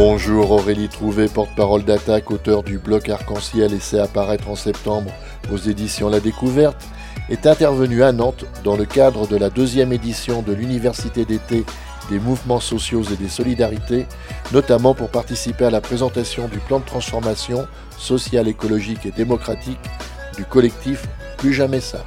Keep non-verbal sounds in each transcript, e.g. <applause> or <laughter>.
Bonjour Aurélie Trouvé, porte-parole d'attaque, auteur du bloc Arc-en-Ciel, essai apparaître en septembre aux éditions La Découverte, est intervenue à Nantes dans le cadre de la deuxième édition de l'Université d'été des mouvements sociaux et des solidarités, notamment pour participer à la présentation du plan de transformation sociale, écologique et démocratique du collectif Plus jamais ça.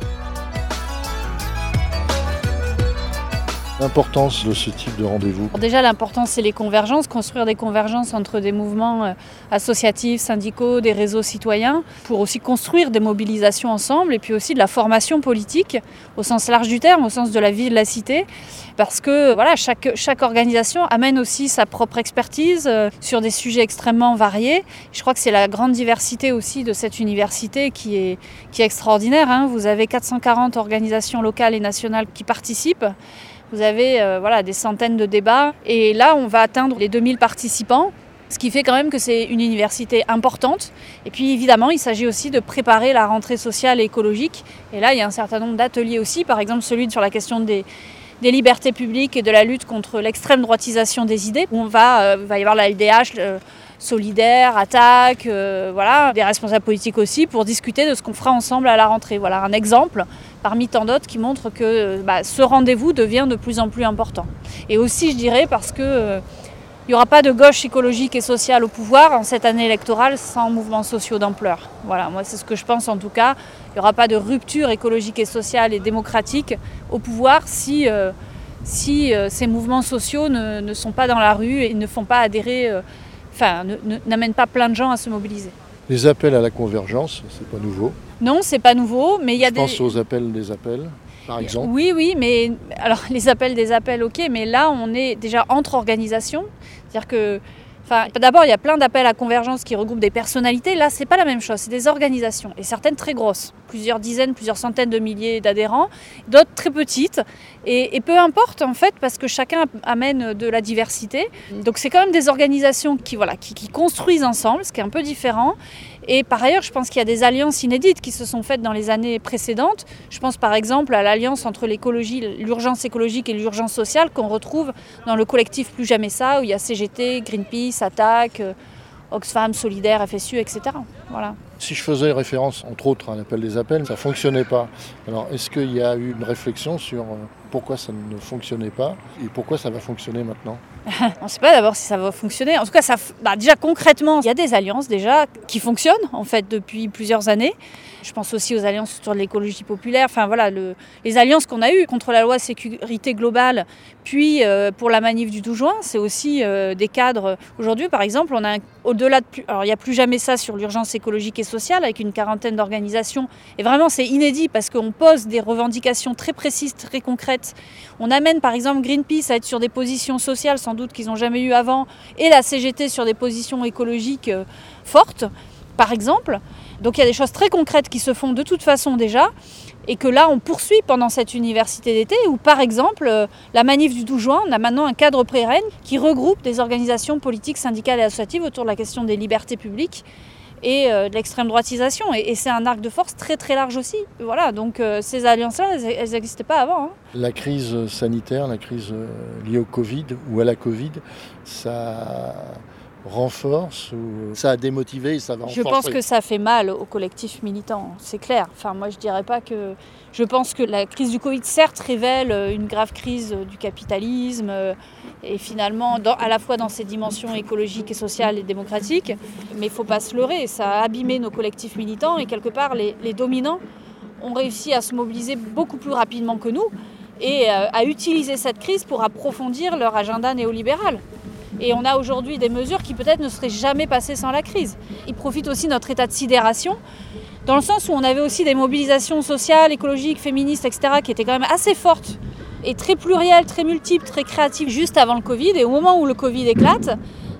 L'importance de ce type de rendez-vous Déjà, l'importance, c'est les convergences, construire des convergences entre des mouvements euh, associatifs, syndicaux, des réseaux citoyens, pour aussi construire des mobilisations ensemble, et puis aussi de la formation politique, au sens large du terme, au sens de la vie de la cité, parce que voilà, chaque, chaque organisation amène aussi sa propre expertise euh, sur des sujets extrêmement variés. Je crois que c'est la grande diversité aussi de cette université qui est, qui est extraordinaire. Hein. Vous avez 440 organisations locales et nationales qui participent. Vous avez euh, voilà, des centaines de débats et là on va atteindre les 2000 participants. Ce qui fait quand même que c'est une université importante. Et puis évidemment, il s'agit aussi de préparer la rentrée sociale et écologique. Et là, il y a un certain nombre d'ateliers aussi, par exemple celui sur la question des, libertés publiques et de la lutte contre l'extrême droitisation des idées. On va, euh, va y avoir la LDH, solidaire, attaque, euh, voilà, des responsables politiques aussi, pour discuter de ce qu'on fera ensemble à la rentrée. Voilà un exemple parmi tant d'autres qui montre que bah, ce rendez-vous devient de plus en plus important. Et aussi, je dirais, parce que euh, il n'y aura pas de gauche écologique et sociale au pouvoir en cette année électorale sans mouvements sociaux d'ampleur. Voilà, moi c'est ce que je pense en tout cas. Il n'y aura pas de rupture écologique et sociale et démocratique au pouvoir si, euh, si ces mouvements sociaux ne, sont pas dans la rue et ne font pas adhérer enfin, n'amène pas plein de gens à se mobiliser. Les appels à la convergence, c'est pas nouveau. Non, c'est pas nouveau, mais il y a Je des. pense aux appels des appels, par exemple. Oui, oui, mais alors les appels des appels, ok, mais là on est déjà entre organisations, c'est-à-dire que D'abord, il y a plein d'appels à convergence qui regroupent des personnalités. Là, c'est pas la même chose, c'est des organisations, et certaines très grosses, plusieurs dizaines, plusieurs centaines de milliers d'adhérents, d'autres très petites. Et, peu importe, en fait, parce que chacun amène de la diversité. Donc, c'est quand même des organisations qui construisent ensemble, ce qui est un peu différent. Et par ailleurs, je pense qu'il y a des alliances inédites qui se sont faites dans les années précédentes. Je pense par exemple à l'alliance entre l'urgence écologique et l'urgence sociale qu'on retrouve dans le collectif Plus Jamais Ça, où il y a CGT, Greenpeace, Attaque, euh, Oxfam, Solidaire, FSU, etc. Voilà. Si je faisais référence, entre autres, à l'appel des appels, ça ne fonctionnait pas. Alors, est-ce qu'il y a eu une réflexion sur euh, pourquoi ça ne fonctionnait pas et pourquoi ça va fonctionner maintenant? <laughs> On ne sait pas d'abord si ça va fonctionner. En tout cas, ça, bah déjà concrètement, il y a des alliances déjà qui fonctionnent en fait depuis plusieurs années. Je pense aussi aux alliances autour de l'écologie populaire. Enfin voilà, le, les alliances qu'on a eues contre la loi sécurité globale, puis euh, pour la manif du 12 juin, c'est aussi euh, des cadres. Aujourd'hui, par exemple, on a au-delà de plus, alors il n'y a plus jamais ça sur l'urgence écologique et sociale avec une quarantaine d'organisations. Et vraiment, c'est inédit parce qu'on pose des revendications très précises, très concrètes. On amène par exemple Greenpeace à être sur des positions sociales sans doute qu'ils n'ont jamais eu avant, et la CGT sur des positions écologiques euh, fortes, par exemple. Donc il y a des choses très concrètes qui se font de toute façon déjà et que là on poursuit pendant cette université d'été où par exemple euh, la manif du 12 juin, on a maintenant un cadre pérenne qui regroupe des organisations politiques, syndicales et associatives autour de la question des libertés publiques et euh, de l'extrême droitisation. Et, c'est un arc de force très très large aussi. Voilà, donc euh, ces alliances-là, elles n'existaient pas avant. Hein. La crise sanitaire, la crise liée au Covid ou à la Covid, ça renforce ou ça a démotivé et ça va renforcer Je pense que ça fait mal au collectif militant, c'est clair. Enfin, moi, je dirais pas que. Je pense que la crise du Covid, certes, révèle une grave crise du capitalisme et finalement, à la fois dans ses dimensions écologiques et sociales et démocratiques. Mais il ne faut pas se leurrer, ça a abîmé nos collectifs militants et quelque part, les, les dominants ont réussi à se mobiliser beaucoup plus rapidement que nous et euh, à utiliser cette crise pour approfondir leur agenda néolibéral. Et on a aujourd'hui des mesures qui peut-être ne seraient jamais passées sans la crise. Ils profitent aussi de notre état de sidération, dans le sens où on avait aussi des mobilisations sociales, écologiques, féministes, etc., qui étaient quand même assez fortes et très plurielles, très multiples, très créatives juste avant le Covid. Et au moment où le Covid éclate,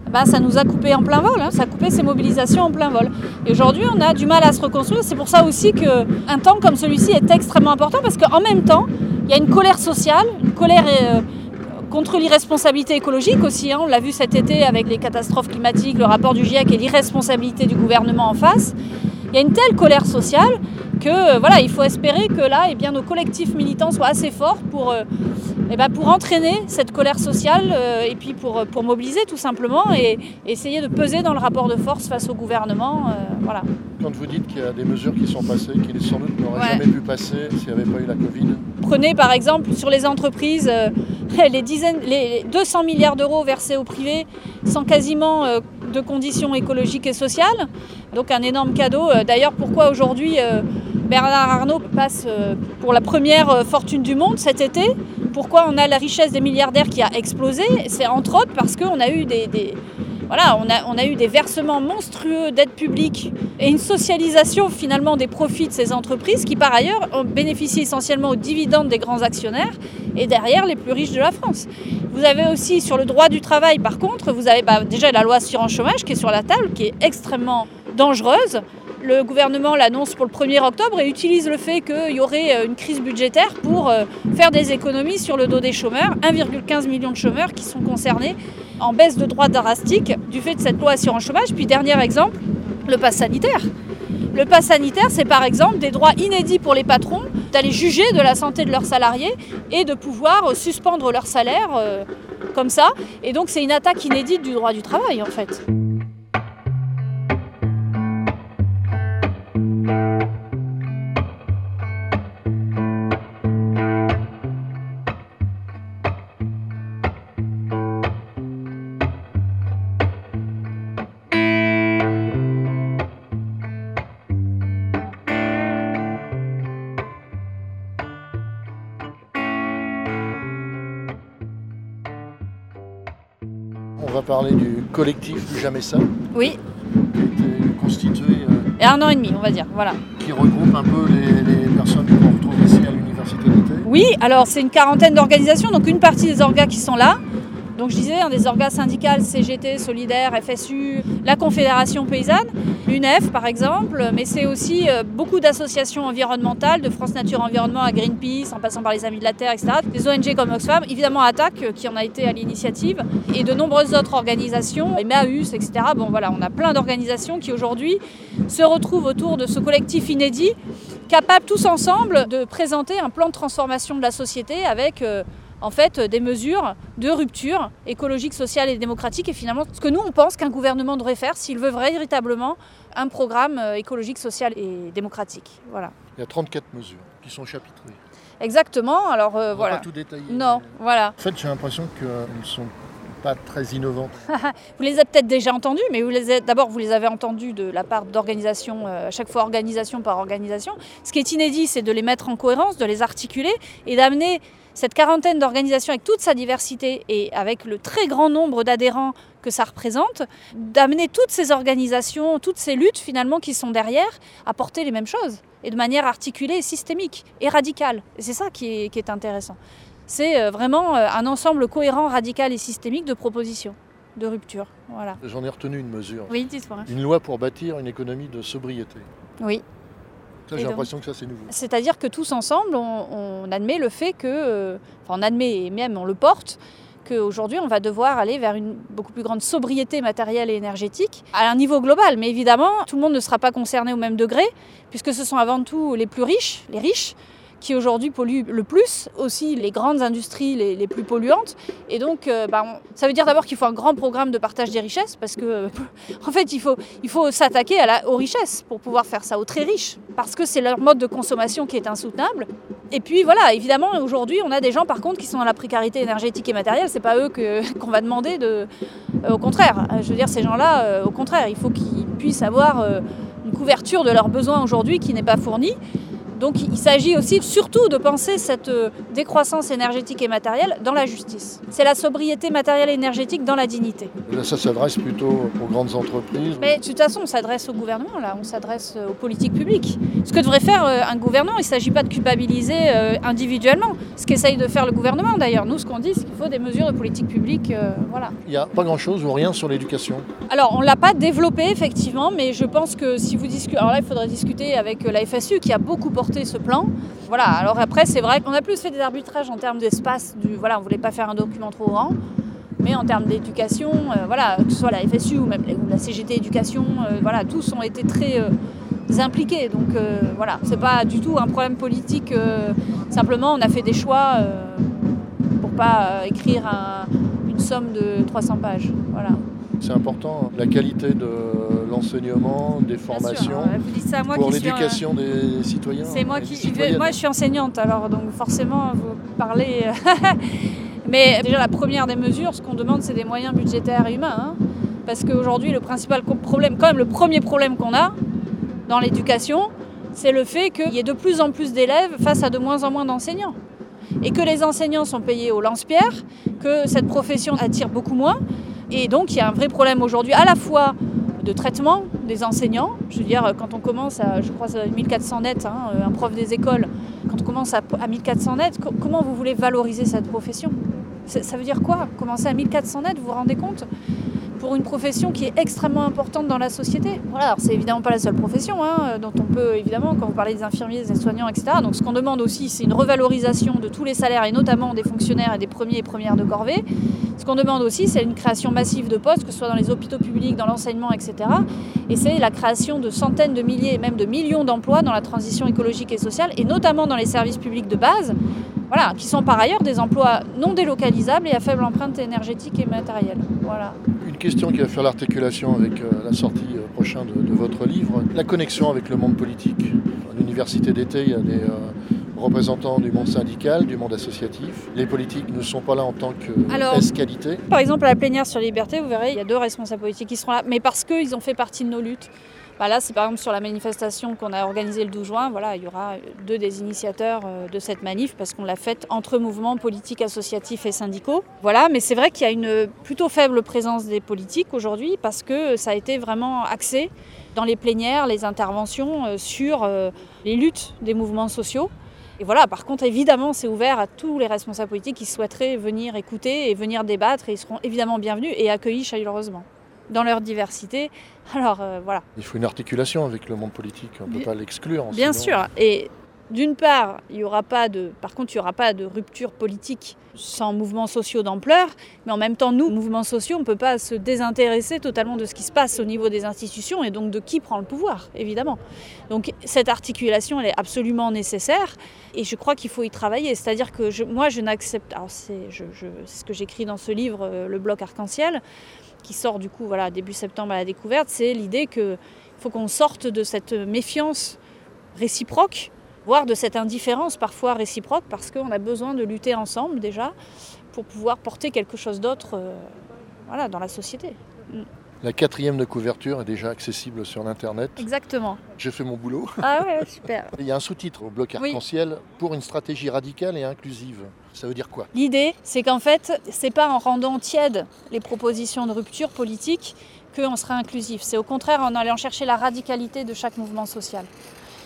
bah, ça nous a coupé en plein vol, hein, ça a coupé ces mobilisations en plein vol. Et aujourd'hui, on a du mal à se reconstruire. C'est pour ça aussi qu'un temps comme celui-ci est extrêmement important, parce qu'en même temps, il y a une colère sociale, une colère... Euh, contre l'irresponsabilité écologique aussi. Hein. On l'a vu cet été avec les catastrophes climatiques, le rapport du GIEC et l'irresponsabilité du gouvernement en face. Il y a une telle colère sociale que voilà, il faut espérer que là, eh bien, nos collectifs militants soient assez forts pour eh ben, pour entraîner cette colère sociale euh, et puis pour, pour mobiliser tout simplement et essayer de peser dans le rapport de force face au gouvernement. Euh, voilà. Quand vous dites qu'il y a des mesures qui sont passées, qui sans doute n'auraient jamais pu passer s'il n'y avait pas eu la Covid Prenez par exemple sur les entreprises euh, <laughs> les, dizaines, les 200 milliards d'euros versés au privé sans quasiment de conditions écologiques et sociales. Donc un énorme cadeau. D'ailleurs pourquoi aujourd'hui Bernard Arnault passe pour la première fortune du monde cet été? Pourquoi on a la richesse des milliardaires qui a explosé? C'est entre autres parce qu'on a eu des, voilà, on a, eu des versements monstrueux d'aide publique et une socialisation finalement des profits de ces entreprises qui par ailleurs ont bénéficié essentiellement aux dividendes des grands actionnaires et derrière les plus riches de la France. Vous avez aussi sur le droit du travail par contre, vous avez bah, déjà la loi assurance chômage qui est sur la table, qui est extrêmement dangereuse. Le gouvernement l'annonce pour le 1er octobre et utilise le fait qu'il y aurait euh, une crise budgétaire pour euh, faire des économies sur le dos des chômeurs. 1,15 million de chômeurs qui sont concernés en baisse de droits drastiques du fait de cette loi assurance chômage. Puis dernier exemple, le pass sanitaire. Le pass sanitaire, c'est par exemple des droits inédits pour les patrons d'aller juger de la santé de leurs salariés et de pouvoir suspendre leur salaire euh, comme ça. Et donc c'est une attaque inédite du droit du travail en fait. Parler du collectif Plus Jamais Ça. Oui. Qui a été constitué. Euh, Et un an et demi, on va dire. Voilà. Qui regroupe un peu les, personnes qu'on retrouve ici à l'université d'été. Oui, alors c'est une quarantaine d'organisations, donc une partie des orgas qui sont là. Donc je disais, un des organes syndicales, CGT, Solidaire, FSU, la Confédération paysanne, l'UNEF par exemple, mais c'est aussi euh, beaucoup d'associations environnementales, de France Nature Environnement à Greenpeace, en passant par les Amis de la Terre, etc. Des ONG comme Oxfam, évidemment Attac, euh, qui en a été à l'initiative, et de nombreuses autres organisations, Emmaüs, etc. Bon voilà, on a plein d'organisations qui aujourd'hui se retrouvent autour de ce collectif inédit, capable tous ensemble de présenter un plan de transformation de la société avec... Euh, en fait des mesures de rupture écologique, sociale et démocratique et finalement ce que nous on pense qu'un gouvernement devrait faire s'il veut véritablement un programme euh, écologique, social et démocratique. Voilà. Il y a 34 mesures qui sont chapitrées. Exactement. Alors euh, voilà. Pas tout détailler. Non, voilà. En fait, j'ai l'impression qu'elles sont pas très innovantes. <laughs> vous les avez peut-être déjà entendues, mais d'abord vous les avez entendues de la part d'organisations, euh, à chaque fois organisation par organisation. Ce qui est inédit, c'est de les mettre en cohérence, de les articuler et d'amener cette quarantaine d'organisations avec toute sa diversité et avec le très grand nombre d'adhérents que ça représente, d'amener toutes ces organisations, toutes ces luttes finalement qui sont derrière à porter les mêmes choses et de manière articulée systémique et radicale. Et c'est ça qui est, intéressant. C'est euh, vraiment euh, un ensemble cohérent, radical et systémique de propositions de rupture. Voilà. J'en ai retenu une mesure. Oui, dis-moi. Une loi pour bâtir une économie de sobriété. Oui, j'ai l'impression que ça, c'est nouveau. C'est-à-dire que tous ensemble, on, admet le fait que, euh, enfin, on admet et même on le porte, qu'aujourd'hui, on va devoir aller vers une beaucoup plus grande sobriété matérielle et énergétique à un niveau global. Mais évidemment, tout le monde ne sera pas concerné au même degré, puisque ce sont avant tout les plus riches, les riches, qui aujourd'hui polluent le plus, aussi les grandes industries les, plus polluantes. Et donc, euh, bah, ça veut dire d'abord qu'il faut un grand programme de partage des richesses, parce que, euh, <laughs> en fait, il faut, il faut s'attaquer aux richesses pour pouvoir faire ça, aux très riches, parce que c'est leur mode de consommation qui est insoutenable. Et puis voilà, évidemment, aujourd'hui, on a des gens par contre qui sont dans la précarité énergétique et matérielle. C'est pas eux <laughs> qu'on va demander de. Euh, au contraire, je veux dire, ces gens-là, au contraire, il faut qu'ils puissent avoir une couverture de leurs besoins aujourd'hui qui n'est pas fournie. Donc il s'agit aussi surtout de penser cette euh, décroissance énergétique et matérielle dans la justice. C'est la sobriété matérielle et énergétique dans la dignité. ça s'adresse plutôt aux grandes entreprises Mais de toute façon, on s'adresse au gouvernement, là, on s'adresse euh, aux politiques publiques. Ce que devrait faire euh, un gouvernement, il ne s'agit pas de culpabiliser individuellement. Ce qu'essaye de faire le gouvernement d'ailleurs. Nous, ce qu'on dit, c'est qu'il faut des mesures de politique publique. voilà. Il n'y a pas grand-chose ou rien sur l'éducation? Alors, on ne l'a pas développé, effectivement, mais je pense que si vous discutez... Alors là, il faudrait discuter avec la FSU qui a beaucoup porté ce plan. Voilà, alors après, c'est vrai qu'on a plus fait des arbitrages en termes d'espace. Du, voilà, on voulait pas faire un document trop grand. Mais en termes d'éducation, euh, voilà, que ce soit la FSU ou même la CGT Éducation, euh, voilà, tous ont été très euh, impliqués. Donc voilà, c'est pas du tout un problème politique. simplement, on a fait des choix pour pour pas écrire une somme de 300 pages. Voilà. C'est important, la qualité de l'enseignement, des formations, pour l'éducation des citoyens. C'est moi qui, moi je suis enseignante, alors donc forcément vous parlez. <laughs> Mais déjà la première des mesures, ce qu'on demande, c'est des moyens budgétaires et humains, hein. parce qu'aujourd'hui le principal problème, quand même le premier problème qu'on a dans l'éducation, c'est le fait qu'il y ait de plus en plus d'élèves face à de moins en moins d'enseignants. Et que les enseignants sont payés au lance-pierre, que cette profession attire beaucoup moins, et donc il y a un vrai problème aujourd'hui à la fois de traitement des enseignants. Je veux dire, quand on commence à, je crois, 1400 nets, hein, un prof des écoles, quand on commence à, 1400 nets, comment vous voulez valoriser cette profession? Ça veut dire quoi? Commencer à 1400 nets, vous vous rendez compte? Pour une profession qui est extrêmement importante dans la société. Voilà, alors c'est évidemment pas la seule profession hein, dont on peut évidemment, quand vous parlez des infirmiers, des soignants, etc. Donc ce qu'on demande aussi, c'est une revalorisation de tous les salaires et notamment des fonctionnaires et des premiers et premières de corvée. Ce qu'on demande aussi, c'est une création massive de postes, que ce soit dans les hôpitaux publics, dans l'enseignement, etc. Et c'est la création de centaines de milliers et même de millions d'emplois dans la transition écologique et sociale, et notamment dans les services publics de base, voilà, qui sont par ailleurs des emplois non délocalisables et à faible empreinte énergétique et matérielle. Voilà. Une question qui va faire l'articulation avec euh, la sortie euh, prochaine de, votre livre, la connexion avec le monde politique. À l'université d'été, il y a des euh, représentants du monde syndical, du monde associatif. Les politiques ne sont pas là en tant que qualité? Par exemple, à la plénière sur liberté, vous verrez, il y a deux responsables politiques qui seront là, mais parce qu'ils ont fait partie de nos luttes. Bah là, c'est par exemple sur la manifestation qu'on a organisée le 12 juin. Voilà, il y aura deux des initiateurs euh, de cette manif parce qu'on l'a faite entre mouvements politiques, associatifs et syndicaux. Voilà, mais c'est vrai qu'il y a une plutôt faible présence des politiques aujourd'hui parce que ça a été vraiment axé dans les plénières, les interventions euh, sur euh, les luttes des mouvements sociaux. Et voilà, par contre, évidemment, c'est ouvert à tous les responsables politiques qui souhaiteraient venir écouter et venir débattre, et ils seront évidemment bienvenus et accueillis chaleureusement dans leur diversité. Alors euh, voilà. Il faut une articulation avec le monde politique, on ne peut pas l'exclure. Bien sûr, et d'une part, il y aura pas de, par contre, il n'y aura pas de rupture politique sans mouvements sociaux d'ampleur, mais en même temps, nous, mouvements sociaux, on ne peut pas se désintéresser totalement de ce qui se passe au niveau des institutions et donc de qui prend le pouvoir, évidemment. Donc cette articulation, elle est absolument nécessaire et je crois qu'il faut y travailler. C'est-à-dire que moi, je n'accepte, alors c'est ce que j'écris dans ce livre, euh, Le bloc arc-en-ciel, qui sort du coup voilà, début septembre à la découverte, c'est l'idée qu'il faut qu'on sorte de cette méfiance réciproque voire de cette indifférence parfois réciproque, parce qu'on a besoin de lutter ensemble déjà pour pouvoir porter quelque chose d'autre euh, voilà, dans la société. La quatrième de couverture est déjà accessible sur Internet. Exactement. J'ai fait mon boulot. Ah ouais, super. <laughs> Il y a un sous-titre au bloc arc-en-ciel pour une stratégie radicale et inclusive. Ça veut dire quoi? L'idée, c'est qu'en fait, c'est pas en rendant tièdes les propositions de rupture politique qu'on sera inclusif. C'est au contraire en allant chercher la radicalité de chaque mouvement social.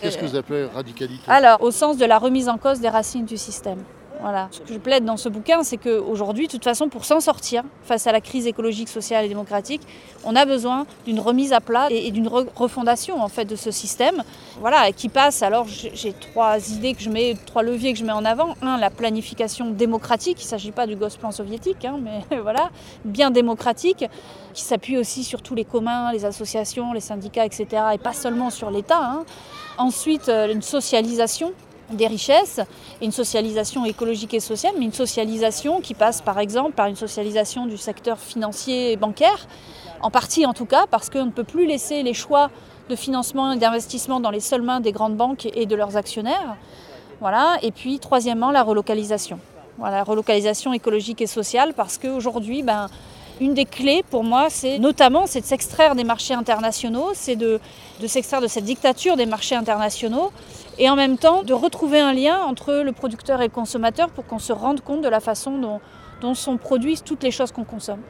Qu'est-ce que vous appelez radicalité? Alors, au sens de la remise en cause des racines du système. Voilà. Ce que je plaide dans ce bouquin, c'est qu'aujourd'hui, de toute façon, pour s'en sortir face à la crise écologique, sociale et démocratique, on a besoin d'une remise à plat et, d'une refondation en fait de ce système. Voilà, qui passe. Alors, j'ai trois idées que je mets, trois leviers que je mets en avant. Un, la planification démocratique. Il ne s'agit pas du gosse plan soviétique, hein, mais <laughs> voilà, bien démocratique, qui s'appuie aussi sur tous les communs, les associations, les syndicats, etc., et pas seulement sur l'État. Hein. Ensuite, euh, une socialisation des richesses, une socialisation écologique et sociale, mais une socialisation qui passe par exemple par une socialisation du secteur financier et bancaire, en partie en tout cas, parce qu'on ne peut plus laisser les choix de financement et d'investissement dans les seules mains des grandes banques et de leurs actionnaires. Voilà. Et puis troisièmement, la relocalisation. Voilà, relocalisation écologique et sociale, parce qu'aujourd'hui, ben, une des clés pour moi, c'est notamment c'est de s'extraire des marchés internationaux, c'est de, s'extraire de cette dictature des marchés internationaux et en même temps de retrouver un lien entre le producteur et le consommateur pour qu'on se rende compte de la façon dont, dont sont produites toutes les choses qu'on consomme.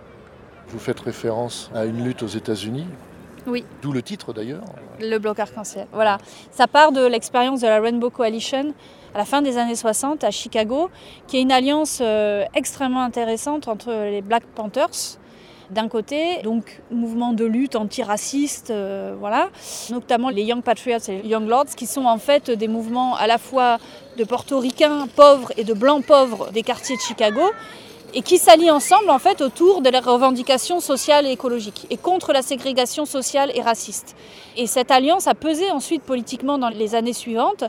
Vous faites référence à une lutte aux États-Unis oui. D'où le titre d'ailleurs. Le bloc arc-en-ciel. Voilà. Ça part de l'expérience de la Rainbow Coalition à la fin des années 60 à Chicago, qui est une alliance euh, extrêmement intéressante entre les Black Panthers, d'un côté, donc mouvement de lutte antiraciste, euh, voilà, notamment les Young Patriots et les Young Lords, qui sont en fait des mouvements à la fois de portoricains pauvres et de blancs pauvres des quartiers de Chicago, et qui s'allient ensemble en fait autour de la revendications sociales et écologiques et contre la ségrégation sociale et raciste. Et cette alliance a pesé ensuite politiquement dans les années suivantes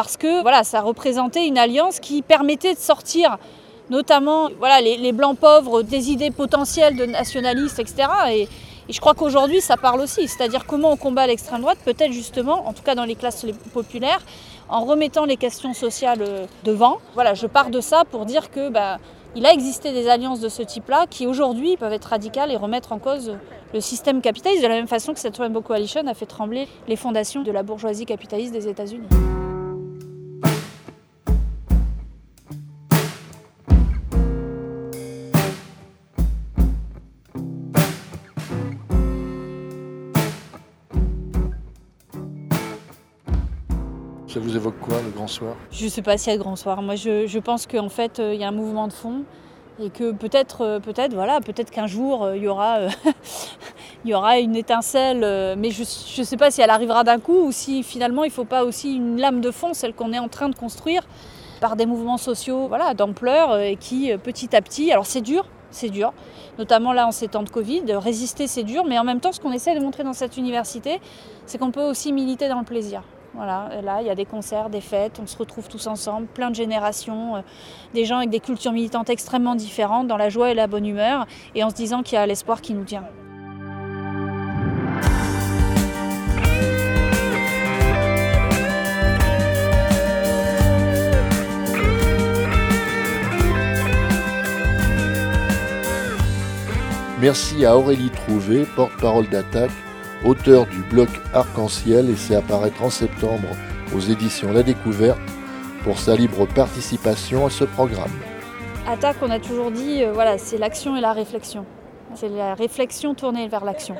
parce que voilà, ça représentait une alliance qui permettait de sortir notamment voilà, les, blancs pauvres, des idées potentielles de nationalistes, etc. Et, je crois qu'aujourd'hui, ça parle aussi, c'est-à-dire comment on combat l'extrême droite, peut-être justement, en tout cas dans les classes populaires, en remettant les questions sociales euh, devant. Voilà, je pars de ça pour dire que bah, il a existé des alliances de ce type-là qui aujourd'hui peuvent être radicales et remettre en cause le système capitaliste de la même façon que cette Rainbow Coalition a fait trembler les fondations de la bourgeoisie capitaliste des États-Unis. Je ne sais pas s'il y a le Grand Soir. Moi, je, pense qu'en fait, euh, il y a un mouvement de fond et que peut-être, euh, voilà, peut-être qu'un jour, euh, il y aura, <laughs> il y aura une étincelle, mais je ne sais pas si elle arrivera d'un coup ou si finalement, il ne faut pas aussi une lame de fond, celle qu'on est en train de construire par des mouvements sociaux, voilà, d'ampleur et qui, petit à petit, alors c'est dur, c'est dur, notamment là en ces temps de Covid. Résister, c'est dur, mais en même temps, ce qu'on essaie de montrer dans cette université, c'est qu'on peut aussi militer dans le plaisir. Voilà, là, il y a des concerts, des fêtes, on se retrouve tous ensemble, plein de générations, euh, des gens avec des cultures militantes extrêmement différentes, dans la joie et la bonne humeur, et en se disant qu'il y a l'espoir qui nous tient. Merci à Aurélie Trouvé, porte-parole d'attaque auteur du bloc Arc-en-Ciel et c'est apparaître en septembre aux éditions La Découverte pour sa libre participation à ce programme. Attaque, on a toujours dit, euh, voilà, c'est l'action et la réflexion. C'est la réflexion tournée vers l'action.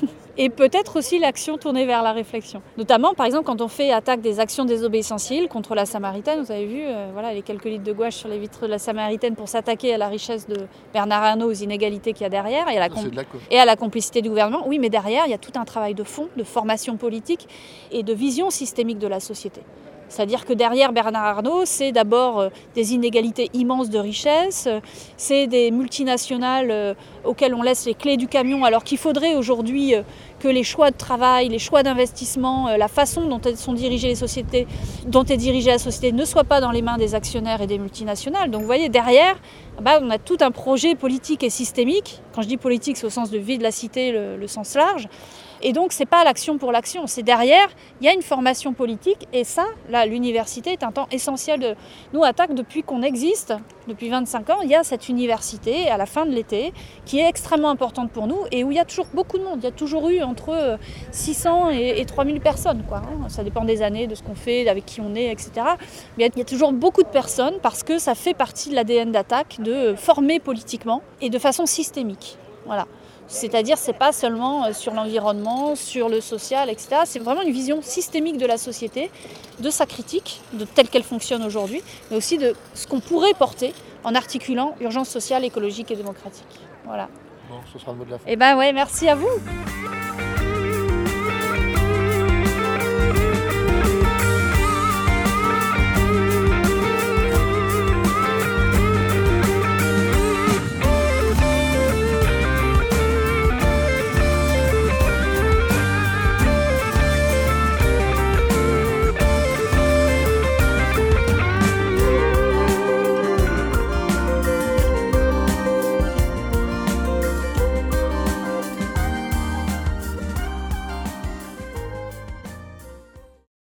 <laughs> et peut-être aussi l'action tournée vers la réflexion. Notamment, par exemple, quand on fait attaque des actions désobéissentielles contre la Samaritaine, vous avez vu euh, voilà, les quelques litres de gouache sur les vitres de la Samaritaine pour s'attaquer à la richesse de Bernard Arnault, aux inégalités qu'il y a derrière et à, la et à la complicité du gouvernement. Oui, mais derrière, il y a tout un travail de fond, de formation politique et de vision systémique de la société. C'est-à-dire que derrière Bernard Arnault, c'est d'abord euh, des inégalités immenses de richesse, euh, c'est des multinationales euh, auxquelles on laisse les clés du camion, alors qu'il faudrait aujourd'hui que les choix de travail, les choix d'investissement, la façon dont sont dirigées les sociétés, dont est dirigée la société, ne soient pas dans les mains des actionnaires et des multinationales. Donc vous voyez, derrière, bah, on a tout un projet politique et systémique. Quand je dis politique, c'est au sens de vie de la cité, le sens large. Et donc, ce n'est pas l'action pour l'action, c'est derrière, il y a une formation politique. Et ça, là, l'université est un temps essentiel de. Nous, Attaque, depuis qu'on existe, depuis 25 ans, il y a cette université à la fin de l'été qui est extrêmement importante pour nous et où il y a toujours beaucoup de monde. Il y a toujours eu entre 600 et, 3000 personnes. Quoi, hein. Ça dépend des années, de ce qu'on fait, avec qui on est, etc. Mais il y a toujours beaucoup de personnes parce que ça fait partie de l'ADN d'Attaque de former politiquement et de façon systémique. Voilà. C'est-à-dire, c'est pas seulement euh, sur l'environnement, sur le social, etc. C'est vraiment une vision systémique de la société, de sa critique, de telle qu'elle fonctionne aujourd'hui, mais aussi de ce qu'on pourrait porter en articulant urgence sociale, écologique et démocratique. Voilà. Bon, ce sera le mot de la fin. Eh ben ouais, merci à vous.